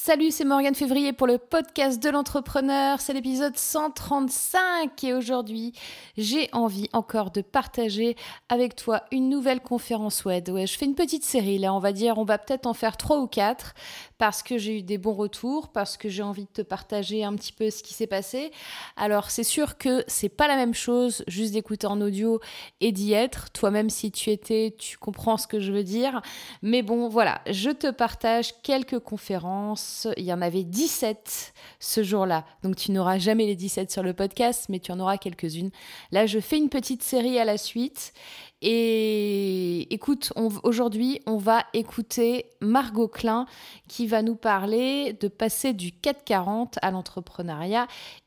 Salut, c'est Morgane Février pour le podcast de l'entrepreneur. C'est l'épisode 135 et aujourd'hui, j'ai envie encore de partager avec toi une nouvelle conférence web. Ouais, je fais une petite série là, on va dire, on va peut-être en faire trois ou quatre parce que j'ai eu des bons retours, parce que j'ai envie de te partager un petit peu ce qui s'est passé. Alors, c'est sûr que c'est pas la même chose juste d'écouter en audio et d'y être. Toi-même, si tu étais, tu comprends ce que je veux dire. Mais bon, voilà, je te partage quelques conférences. Il y en avait 17 ce jour-là. Donc, tu n'auras jamais les 17 sur le podcast, mais tu en auras quelques-unes. Là, je fais une petite série à la suite. Et écoute, aujourd'hui, on va écouter Margot Klein qui va nous parler de passer du 440 à l'entrepreneuriat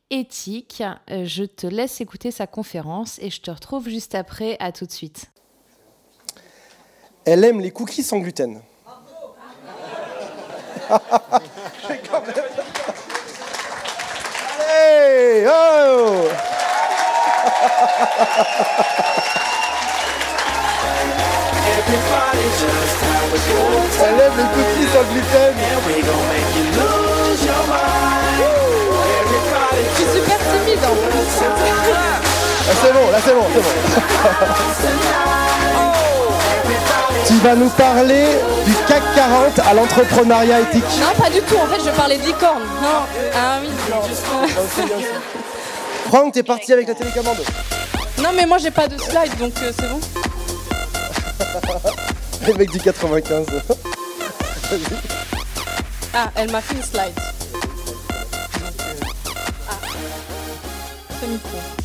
éthique. Euh, je te laisse écouter sa conférence et je te retrouve juste après. À tout de suite. Elle aime les cookies sans gluten. Allez, oh Elle aime les cookies sans gluten. Je suis super timide en plus. Ah, c'est bon, là c'est bon, c'est bon. tu vas nous parler du CAC 40 à l'entrepreneuriat éthique. Non, pas du tout. En fait, je parlais de licorne. Non. Ah oui. Franck, t'es parti avec la télécommande. Non, mais moi, j'ai pas de slide, donc euh, c'est bon. Le mec du 95. Ah, elle m'a fait une slide. Ah. Ce micro.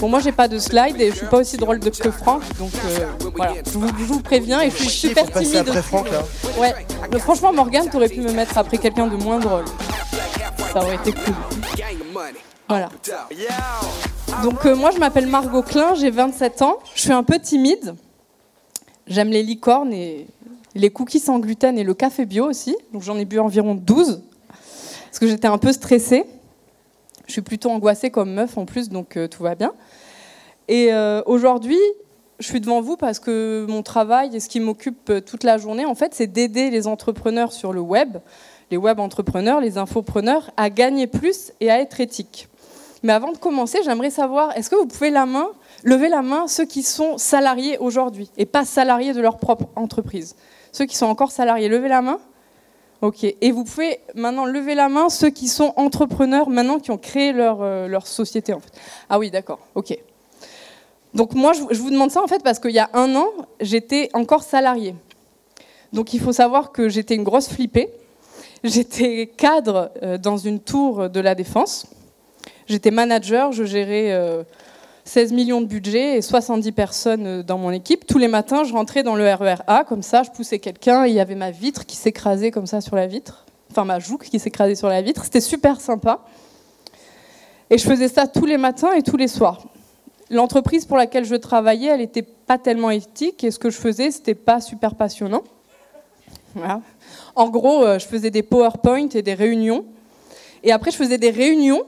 Bon, moi j'ai pas de slide et je suis pas aussi drôle de que Franck, donc euh, voilà, je vous, je vous préviens et je suis super Faut timide. après. Franck là. Ouais, mais franchement, Morgane, t'aurais pu me mettre après quelqu'un de moins drôle. Ça aurait été cool. Voilà. Donc euh, moi je m'appelle Margot Klein, j'ai 27 ans, je suis un peu timide. J'aime les licornes et les cookies sans gluten et le café bio aussi. Donc j'en ai bu environ 12 parce que j'étais un peu stressée. Je suis plutôt angoissée comme meuf en plus, donc euh, tout va bien. Et euh, aujourd'hui, je suis devant vous parce que mon travail et ce qui m'occupe euh, toute la journée, en fait, c'est d'aider les entrepreneurs sur le web, les web entrepreneurs, les infopreneurs, à gagner plus et à être éthiques. Mais avant de commencer, j'aimerais savoir, est-ce que vous pouvez la main, lever la main ceux qui sont salariés aujourd'hui et pas salariés de leur propre entreprise? Ceux qui sont encore salariés, levez la main. Ok. Et vous pouvez maintenant lever la main ceux qui sont entrepreneurs maintenant, qui ont créé leur, euh, leur société en fait. Ah oui, d'accord. Ok. Donc moi, je vous demande ça en fait parce qu'il y a un an, j'étais encore salariée. Donc il faut savoir que j'étais une grosse flippée. J'étais cadre euh, dans une tour de la défense. J'étais manager, je gérais euh, 16 millions de budget et 70 personnes euh, dans mon équipe. Tous les matins, je rentrais dans le RER A, comme ça, je poussais quelqu'un et il y avait ma vitre qui s'écrasait comme ça sur la vitre. Enfin, ma joue qui s'écrasait sur la vitre. C'était super sympa. Et je faisais ça tous les matins et tous les soirs. L'entreprise pour laquelle je travaillais, elle n'était pas tellement éthique et ce que je faisais, c'était pas super passionnant. Voilà. En gros, euh, je faisais des PowerPoint et des réunions. Et après, je faisais des réunions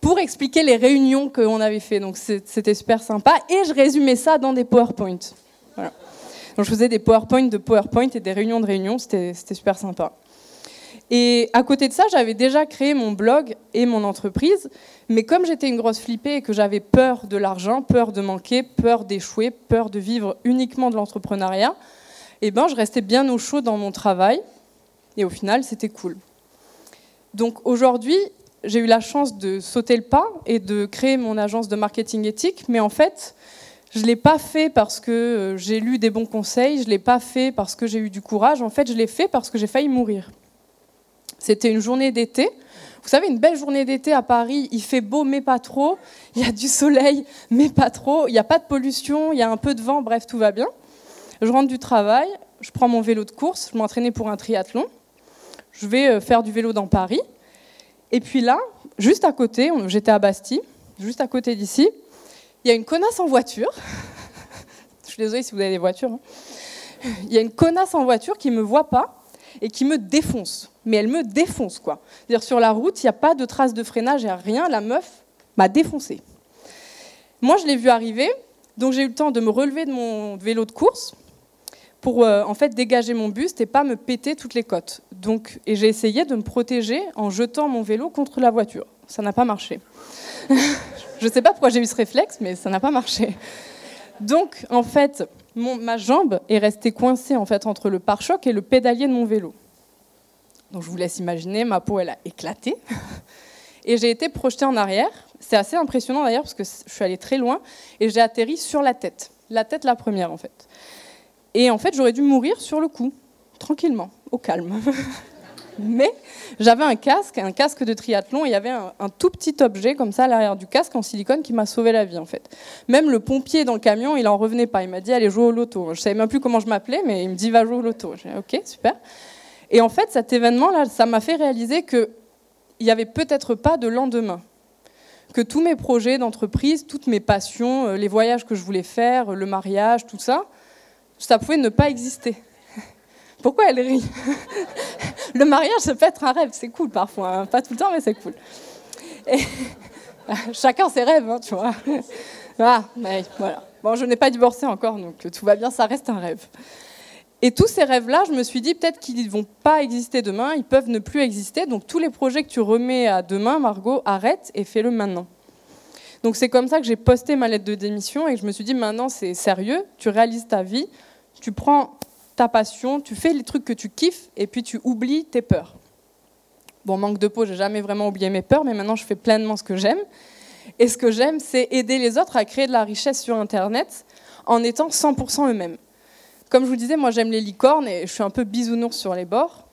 pour expliquer les réunions qu'on avait fait. Donc c'était super sympa. Et je résumais ça dans des PowerPoint. Donc je faisais des PowerPoint de PowerPoint et des réunions de réunions. C'était super sympa. Et à côté de ça, j'avais déjà créé mon blog et mon entreprise. Mais comme j'étais une grosse flippée et que j'avais peur de l'argent, peur de manquer, peur d'échouer, peur de vivre uniquement de l'entrepreneuriat, eh ben, je restais bien au chaud dans mon travail. Et au final, c'était cool. Donc aujourd'hui, j'ai eu la chance de sauter le pas et de créer mon agence de marketing éthique. Mais en fait, je ne l'ai pas fait parce que euh, j'ai lu des bons conseils, je ne l'ai pas fait parce que j'ai eu du courage. En fait, je l'ai fait parce que j'ai failli mourir. C'était une journée d'été. Vous savez, une belle journée d'été à Paris, il fait beau mais pas trop, il y a du soleil mais pas trop, il n'y a pas de pollution, il y a un peu de vent, bref, tout va bien. Je rentre du travail, je prends mon vélo de course, je m'entraînais pour un triathlon, je vais euh, faire du vélo dans Paris. Et puis là, juste à côté, j'étais à Bastille, juste à côté d'ici, il y a une connasse en voiture. je suis désolée si vous avez des voitures. hein. Il y a une connasse en voiture qui ne me voit pas et qui me défonce. Mais elle me défonce, quoi. C'est-à-dire, sur la route, il n'y a pas de traces de freinage, il n'y a rien. La meuf m'a défoncé. Moi, je l'ai vu arriver, donc j'ai eu le temps de me relever de mon vélo de course pour euh, en fait dégager mon buste et pas me péter toutes les côtes. Donc, et j'ai essayé de me protéger en jetant mon vélo contre la voiture. Ça n'a pas marché. je ne sais pas pourquoi j'ai eu ce réflexe, mais ça n'a pas marché. Donc, en fait, ma jambe est restée coincée en fait entre le pare-choc et le pédalier de mon vélo. Donc, je vous laisse imaginer, ma peau elle a éclaté et j'ai été projetée en arrière. C'est assez impressionnant d'ailleurs parce que je suis allée très loin et j'ai atterri sur la tête, la tête la première en fait. Et en fait, j'aurais dû mourir sur le coup, tranquillement, au calme. Mais j'avais un casque, un casque de triathlon, et il y avait un, tout petit objet comme ça à l'arrière du casque en silicone qui m'a sauvé la vie en fait. Même le pompier dans le camion, il en revenait pas. Il m'a dit allez jouer au loto. Je savais même plus comment je m'appelais, mais il me dit va jouer au loto. J'ai ok super. Et en fait, cet événement là, ça m'a fait réaliser que il n'y avait peut-être pas de lendemain. Que tous mes projets d'entreprise, toutes mes passions, euh, les voyages que je voulais faire, le mariage, tout ça, ça pouvait ne pas exister. Pourquoi elle rit Le mariage, ça peut être un rêve, c'est cool parfois, hein. pas tout le temps, mais c'est cool. chacun ses rêves, hein, tu vois. Ah, mais voilà. Bon, je n'ai pas divorcé encore, donc tout va bien, ça reste un rêve. Et tous ces rêves-là, je me suis dit peut-être qu'ils ne vont pas exister demain, ils peuvent ne plus exister. Donc tous les projets que tu remets à demain, Margot, arrête et fais-le maintenant. Donc c'est comme ça que j'ai posté ma lettre de démission et je me suis dit maintenant c'est sérieux, tu réalises ta vie, tu prends ta passion, tu fais les trucs que tu kiffes et puis tu oublies tes peurs. Bon, manque de peau, j'ai jamais vraiment oublié mes peurs, mais maintenant je fais pleinement ce que j'aime. Et ce que j'aime, c'est aider les autres à créer de la richesse sur Internet en étant 100% eux-mêmes. Comme je vous disais, moi j'aime les licornes et je suis un peu bisounours sur les bords.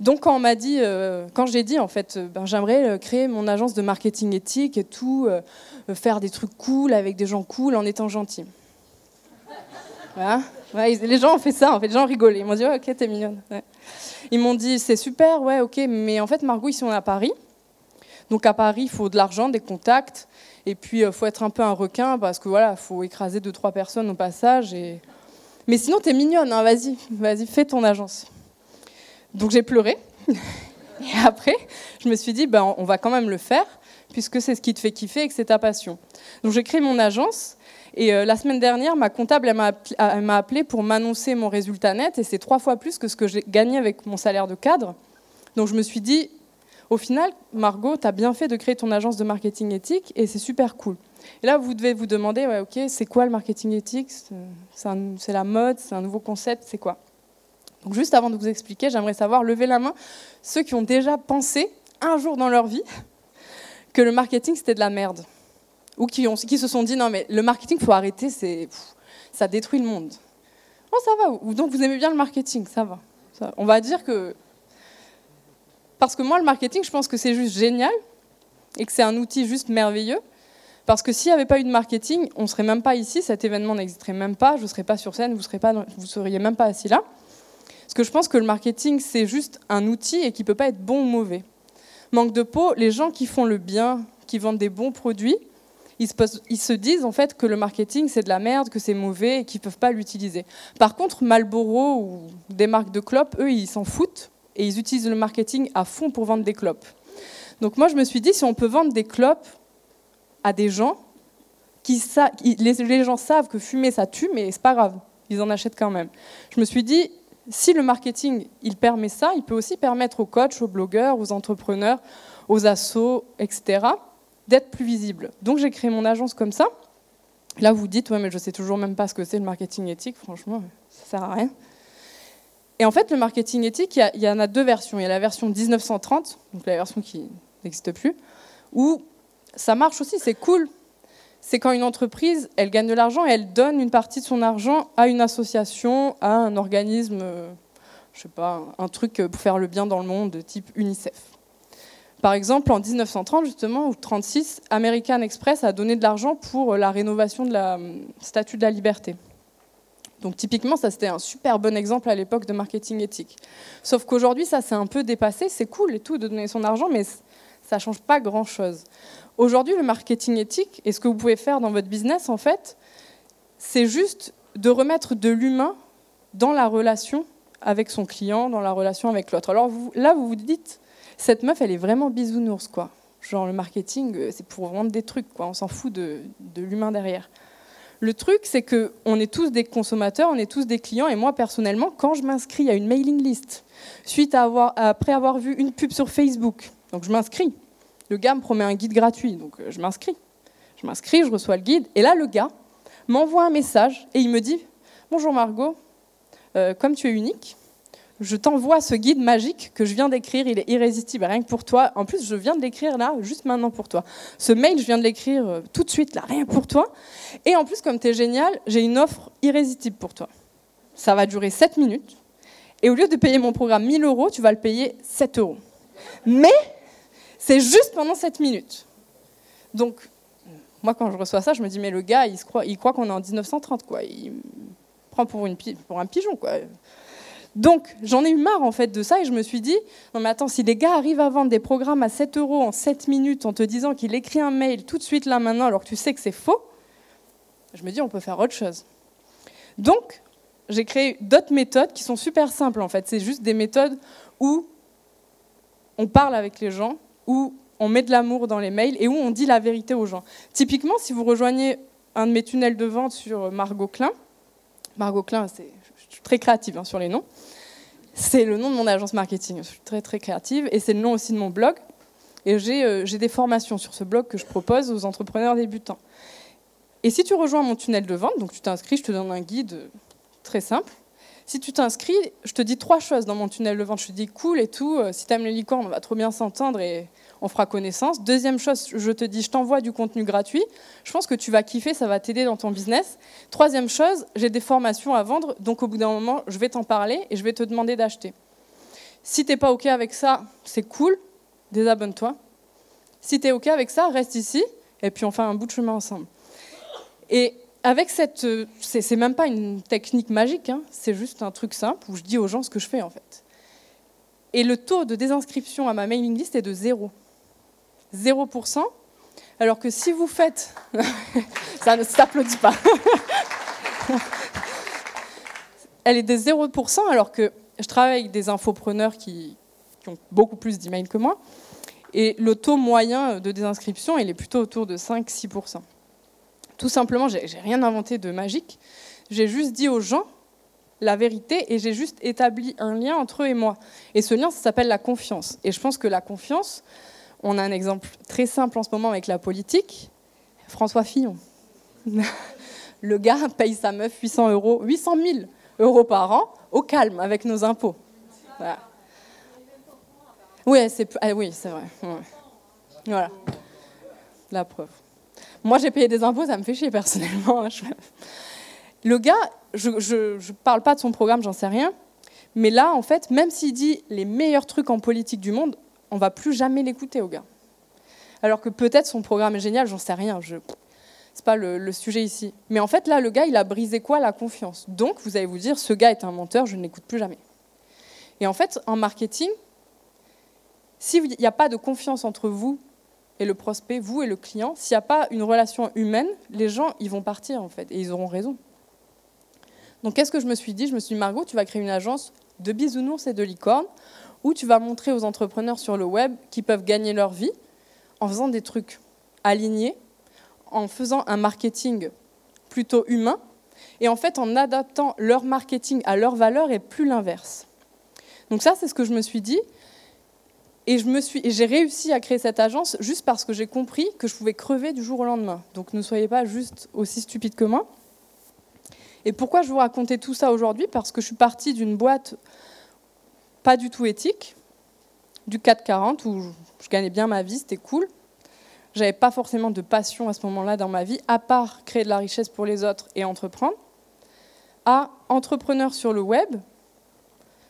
Donc quand on m'a dit, euh, quand j'ai dit en fait, euh, ben, j'aimerais euh, créer mon agence de marketing éthique et tout, faire des trucs cool avec des gens cool en étant gentil. Voilà. les gens ont fait ça, en fait, les gens rigolaient. Ils m'ont dit, ok, t'es mignonne. Ils m'ont dit, c'est super, ouais, ok, mais en fait, Margot, ici on est à Paris. Donc à Paris, il faut de l'argent, des contacts, et puis il faut être un peu un requin parce que voilà, faut écraser deux trois personnes au passage et mais sinon, t'es mignonne, hein, vas-y, vas-y, fais ton agence. Donc j'ai pleuré. Et après, je me suis dit, ben, on va quand même le faire, puisque c'est ce qui te fait kiffer et que c'est ta passion. Donc j'ai créé mon agence. Et euh, la semaine dernière, ma comptable m'a appelé pour m'annoncer mon résultat net. Et c'est trois fois plus que ce que j'ai gagné avec mon salaire de cadre. Donc je me suis dit, au final, Margot, tu as bien fait de créer ton agence de marketing éthique et c'est super cool. Et là, vous devez vous demander, ouais, ok, c'est quoi le marketing éthique? C'est la mode, c'est un nouveau concept, c'est quoi? Donc juste avant de vous expliquer, j'aimerais savoir, lever la main, ceux qui ont déjà pensé un jour dans leur vie que le marketing c'était de la merde. Ou qui, se sont dit, non mais le marketing, faut arrêter, ça détruit le monde. Oh, ça va. Donc vous aimez bien le marketing, ça va. On va dire que... Parce que moi, le marketing, je pense que c'est juste génial et que c'est un outil juste merveilleux. Parce que s'il n'y avait pas eu de marketing, on ne serait même pas ici, cet événement n'existerait même pas, je ne serais pas sur scène, vous ne seriez même pas assis là. Parce que je pense que le marketing, c'est juste un outil et qui ne peut pas être bon ou mauvais. Manque de peau, les gens qui font le bien, qui vendent des bons produits, ils se, disent en fait que le marketing c'est de la merde, que c'est mauvais et qu'ils peuvent pas l'utiliser. Par contre, Marlboro ou des marques de clopes, eux, ils s'en foutent et ils utilisent le marketing à fond pour vendre des clopes. Donc moi, je me suis dit, si on peut vendre des clopes à des gens qui, les, gens savent que fumer ça tue, mais c'est pas grave, ils en achètent quand même. Je me suis dit, si le marketing il permet ça, il peut aussi permettre aux coachs, aux blogueurs, aux entrepreneurs, aux assos, etc., d'être plus visibles. Donc j'ai créé mon agence comme ça. Là, vous dites, ouais, mais je sais toujours même pas ce que c'est le marketing éthique. Franchement, ça sert à rien. Et en fait, le marketing éthique, il y, en a deux versions. Il y a la version 1930, donc la version qui n'existe plus, où ça marche aussi, c'est cool. C'est quand une entreprise, elle gagne de l'argent et elle donne une partie de son argent à une association, à un organisme, euh, je sais pas, un truc pour faire le bien dans le monde, de type UNICEF. Par exemple, en 1930, justement, ou 36, American Express a donné de l'argent pour la rénovation de la euh, Statue de la Liberté. Donc typiquement, ça c'était un super bon exemple à l'époque de marketing éthique. Sauf qu'aujourd'hui, ça s'est un peu dépassé. C'est cool et tout de donner son argent, mais ça change pas grand-chose. Aujourd'hui, le marketing éthique, et ce que vous pouvez faire dans votre business, en fait, c'est juste de remettre de l'humain dans la relation avec son client, dans la relation avec l'autre. Alors là, vous vous dites, cette meuf, elle est vraiment bisounours, quoi. Genre le marketing, euh, c'est pour vendre des trucs, quoi. On s'en fout de, l'humain derrière. Le truc, c'est que on est tous des consommateurs, on est tous des clients, et moi personnellement, quand je m'inscris à une mailing list, suite à avoir, après avoir vu une pub sur Facebook, donc je m'inscris. Le gars me promet un guide gratuit, donc euh, je m'inscris. Je m'inscris, je reçois le guide, et là le gars m'envoie un message et il me dit Bonjour Margot, euh, comme tu es unique, je t'envoie ce guide magique que je viens d'écrire, il est irrésistible, rien que pour toi. En plus, je viens de l'écrire là, juste maintenant pour toi. Ce mail, je viens de l'écrire euh, tout de suite là, rien que pour toi. Et en plus, comme tu es génial, j'ai une offre irrésistible pour toi. Ça va durer 7 minutes. Et au lieu de payer mon programme 1000 euros, tu vas le payer 7 euros. Mais c'est juste pendant 7 minutes. Donc, moi, quand je reçois ça, je me dis, mais le gars, il, croit, qu'on est en 1930, quoi. Il prend pour, pour un pigeon, quoi. Donc, j'en ai eu marre en fait de ça et je me suis dit, non mais attends, si les gars arrivent à vendre des programmes à 7 euros en 7 minutes en te disant qu'il écrit un mail tout de suite là maintenant alors que tu sais que c'est faux, je me dis, on peut faire autre chose. Donc, j'ai créé d'autres méthodes qui sont super simples en fait. C'est juste des méthodes où on parle avec les gens, où on met de l'amour dans les mails et où on dit la vérité aux gens. Typiquement, si vous rejoignez un de mes tunnels de vente sur Margot Klein, Margot Klein, c'est très créative hein, sur les noms. C'est le nom de mon agence marketing. Je suis très très créative et c'est le nom aussi de mon blog. Et euh, j'ai des formations sur ce blog que je propose aux entrepreneurs débutants. Et si tu rejoins mon tunnel de vente, donc tu t'inscris, je te donne un guide très simple. Si tu t'inscris, je te dis trois choses dans mon tunnel de vente. Je te dis cool et tout. Euh, si tu aimes les licornes, on va trop bien s'entendre et on fera connaissance. Deuxième chose, je te dis, je t'envoie du contenu gratuit. Je pense que tu vas kiffer, ça va t'aider dans ton business. Troisième chose, j'ai des formations à vendre, donc au bout d'un moment, je vais t'en parler et je vais te demander d'acheter. Si tu n'es pas OK avec ça, c'est cool, désabonne-toi. Si tu es OK avec ça, reste ici et puis on fait un bout de chemin ensemble. Et avec cette. C'est même pas une technique magique, hein, c'est juste un truc simple où je dis aux gens ce que je fais en fait. Et le taux de désinscription à ma mailing list est de zéro. 0%, alors que si vous faites... ça ne s'applaudit pas. Elle est de 0%, alors que je travaille avec des infopreneurs qui, ont beaucoup plus d'emails que moi, et le taux moyen de désinscription, il est plutôt autour de 5-6%. Tout simplement, j'ai rien inventé de magique, j'ai juste dit aux gens la vérité et j'ai juste établi un lien entre eux et moi. Et ce lien, ça s'appelle la confiance. Et je pense que la confiance, on a un exemple très simple en ce moment avec la politique. François Fillon. Le gars paye sa meuf 800 euros, 800 000 euros par an au calme avec nos impôts. Oui, c'est ah oui, c'est vrai. Voilà. La preuve. Moi, j'ai payé des impôts, ça me fait chier personnellement. Hein, Le gars, je ne parle pas de son programme, j'en sais rien. Mais là, en fait, même s'il dit les meilleurs trucs en politique du monde, on va plus jamais l'écouter au gars. Alors que peut-être son programme est génial, j'en sais rien. Je... C'est pas le, le, sujet ici. Mais en fait, là, le gars, il a brisé quoi La confiance? Donc, vous allez vous dire, ce gars est un menteur, je ne l'écoute plus jamais. Et en fait, en marketing, s'il n'y a pas de confiance entre vous et le prospect, vous et le client, s'il n'y a pas une relation humaine, les gens, ils vont partir, en fait, et ils auront raison. Donc qu'est-ce que je me suis dit? Je me suis dit, Margot, tu vas créer une agence de bisounours et de licornes où tu vas montrer aux entrepreneurs sur le web qu'ils peuvent gagner leur vie en faisant des trucs alignés, en faisant un marketing plutôt humain et en fait en adaptant leur marketing à leurs valeurs et plus l'inverse. Donc ça, c'est ce que je me suis dit. Et, j'ai réussi à créer cette agence juste parce que j'ai compris que je pouvais crever du jour au lendemain. Donc ne soyez pas juste aussi stupide que moi. Et pourquoi je vous racontais tout ça aujourd'hui? Parce que je suis partie d'une boîte pas du tout éthique, du 440, où je gagnais bien ma vie, c'était cool. J'avais pas forcément de passion à ce moment-là dans ma vie, à part créer de la richesse pour les autres et entreprendre. À entrepreneur sur le web,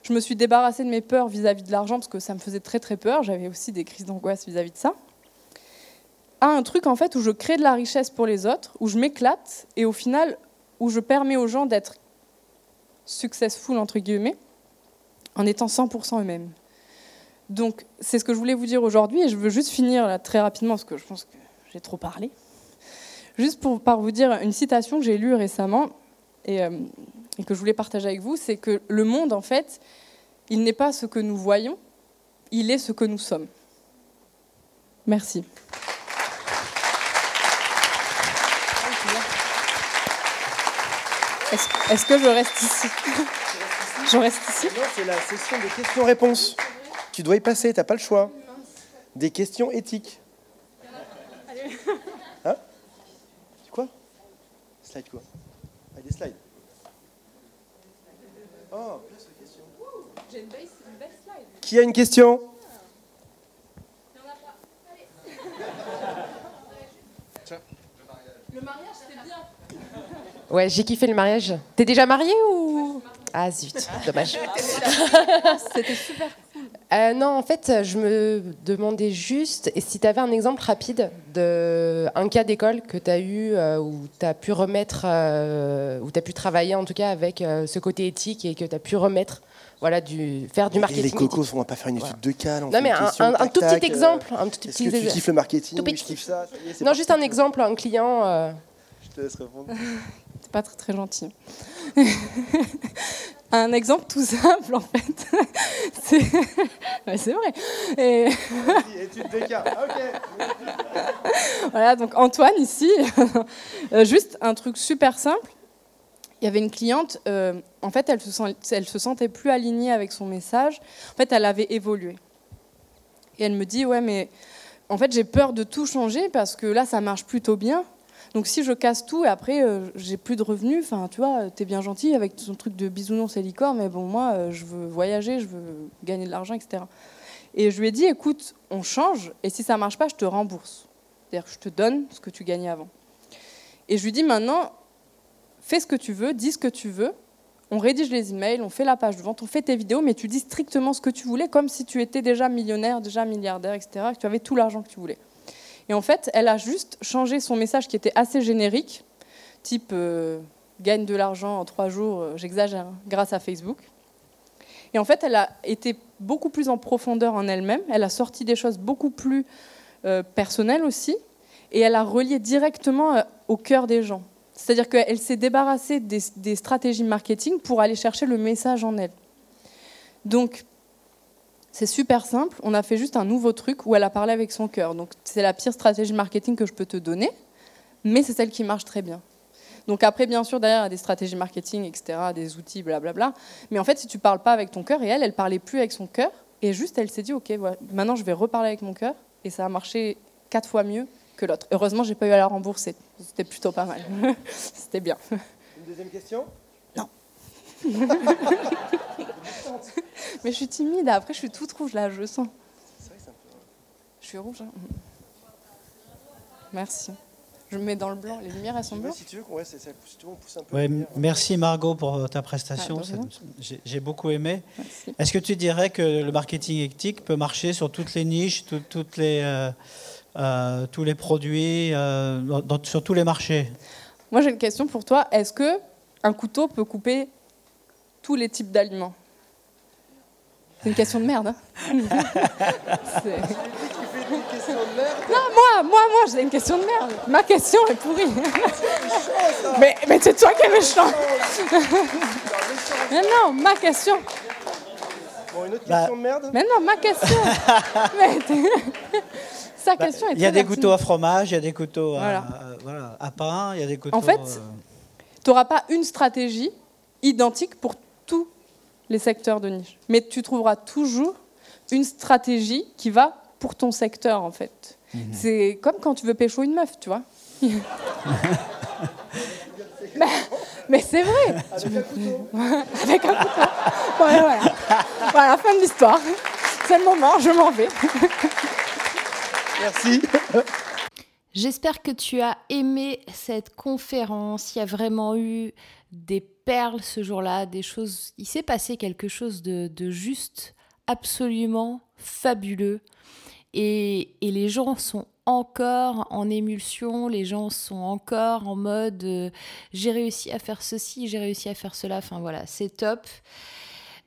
je me suis débarrassée de mes peurs vis-à-vis de l'argent parce que ça me faisait très très peur. J'avais aussi des crises d'angoisse vis-à-vis de ça. À un truc en fait où je crée de la richesse pour les autres, où je m'éclate et au final où je permets aux gens d'être successful, entre guillemets, en étant 100% eux-mêmes. Donc, c'est ce que je voulais vous dire aujourd'hui, et je veux juste finir là, très rapidement, parce que je pense que j'ai trop parlé. Juste pour par vous dire une citation que j'ai lue récemment, et, euh, et que je voulais partager avec vous, c'est que le monde, en fait, il n'est pas ce que nous voyons, il est ce que nous sommes. Merci. Est-ce que je reste ici? Je reste ici Non, c'est la session des questions-réponses. Tu dois y passer, t'as pas le choix. Des questions éthiques. Hein Quoi Slide quoi Ah, des slides. Oh, place aux questions. J'ai une belle slide. Qui a une question Le mariage, c'était bien. Ouais, j'ai kiffé le mariage. T'es déjà mariée ou Ah zut, dommage. C'était super cool. Euh, non, en fait, je me demandais juste si tu avais un exemple rapide d'un cas d'école que tu as eu euh, où tu as pu remettre, euh, où tu as pu travailler en tout cas avec euh, ce côté éthique et que tu as pu remettre, voilà, du, faire du Et marketing. les cocos, éthique. on va pas faire une étude Voilà. de cas. Non, mais un, question, un- un tac, tout tac, petit euh, exemple. Un tout Est-ce petit que tu kiffes le marketing Tout Oui, petit. je kiffe ça. ça y est, c'est Non, juste un exemple, un client. Te laisse répondre. C'est pas très, très gentil. un exemple tout simple, en fait. C'est Ouais, vrai. Et étude de cas. Ok. voilà, donc Antoine ici, euh, juste un truc super simple. Il y avait une cliente, euh, en fait, elle se, sent- elle se sentait plus alignée avec son message. En fait, elle avait évolué. Et elle me dit, ouais, mais en fait, j'ai peur de tout changer parce que là, ça marche plutôt bien. Donc si je casse tout et après, euh, j'ai plus de revenus, enfin, tu vois, t'es bien gentil avec ton truc de bisounours et licorne, mais bon, moi, euh, je veux voyager, je veux gagner de l'argent, etc. Et je lui ai dit, écoute, on change, et si ça marche pas, je te rembourse. C'est-à-dire je te donne ce que tu gagnais avant. Et je lui dis maintenant, fais ce que tu veux, dis ce que tu veux. On rédige les emails, on fait la page de vente, on fait tes vidéos, mais tu dis strictement ce que tu voulais, comme si tu étais déjà millionnaire, déjà milliardaire, etc., que tu avais tout l'argent que tu voulais. Et en fait, elle a juste changé son message qui était assez générique, type euh, gagne de l'argent en trois jours, euh, j'exagère, hein, grâce à Facebook. Et en fait, elle a été beaucoup plus en profondeur en elle-même, elle a sorti des choses beaucoup plus euh, personnelles aussi, et elle a relié directement au cœur des gens. C'est-à-dire qu'elle s'est débarrassée des, des stratégies marketing pour aller chercher le message en elle. Donc, c'est super simple. On a fait juste un nouveau truc où elle a parlé avec son cœur. Donc, c'est la pire stratégie marketing que je peux te donner, mais c'est celle qui marche très bien. Donc après, bien sûr, derrière, il y a des stratégies marketing, etc., des outils, blablabla. Mais en fait, si tu parles pas avec ton cœur, et elle, elle parlait plus avec son cœur, et juste, elle s'est dit, ok, voilà, maintenant, je vais reparler avec mon cœur, et ça a marché quatre fois mieux que l'autre. Heureusement, j'ai pas eu à la rembourser. C'était plutôt pas mal. C'était bien. Une deuxième question? Mais je suis timide. Après, je suis toute rouge là, je le sens. Je suis rouge. hein. Merci. Je me mets dans le blanc. Les lumières, elles sont blanches. Si tu veux, ouais, c'est ça. Si tu veux, on pousse un peu. Ouais, merci Margot pour ta prestation. Ah, J'ai beaucoup aimé. Est-ce que tu dirais que le marketing éthique peut marcher sur toutes les niches, tout- toutes les, euh, euh, tous les produits, euh, dans- sur tous les marchés? Moi, j'ai une question pour toi. Est-ce que un couteau peut couper tous les types d'aliments C'est une question de merde. hein C'est- Question de merde. Non, moi, moi, moi, j'ai une question de merde. Ma question est pourrie. mais mais c'est toi qui es méchant. mais non, ma question. Bon, une autre Bah. question de merde Mais non, ma question. Mais t'es- Sa question est Bah, Il y a des couteaux à fromage, il y a des couteaux à, Voilà. à- voilà, à pain, il y a des couteaux. En fait, euh, tu n'auras pas une stratégie identique pour tous les secteurs de niche. Mais tu trouveras toujours une stratégie qui va pour ton secteur, en fait. Mhm. C'est comme quand tu veux pécho une meuf, tu vois. mais mais c'est vrai, Avec un couteau. avec un couteau. Voilà, voilà. Voilà, fin de l'histoire. C'est le moment, je m'en vais. Merci. J'espère que tu as aimé cette conférence. Il y a vraiment eu des perles ce jour-là, des choses. Il s'est passé quelque chose de, juste, absolument fabuleux. Et, et les gens sont encore en émulsion, les gens sont encore en mode euh, j'ai réussi à faire ceci, j'ai réussi à faire cela. Enfin voilà, c'est top.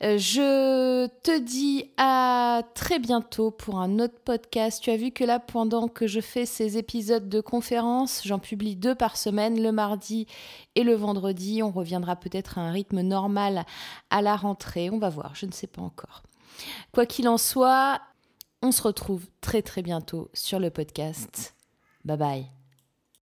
Euh, Je te dis à très bientôt pour un autre podcast. Tu as vu que là, pendant que je fais ces épisodes de conférence, j'en publie deux par semaine, le mardi et le vendredi. On reviendra peut-être à un rythme normal à la rentrée. On va voir, je ne sais pas encore. Quoi qu'il en soit, on se retrouve très très bientôt sur le podcast. Bye bye.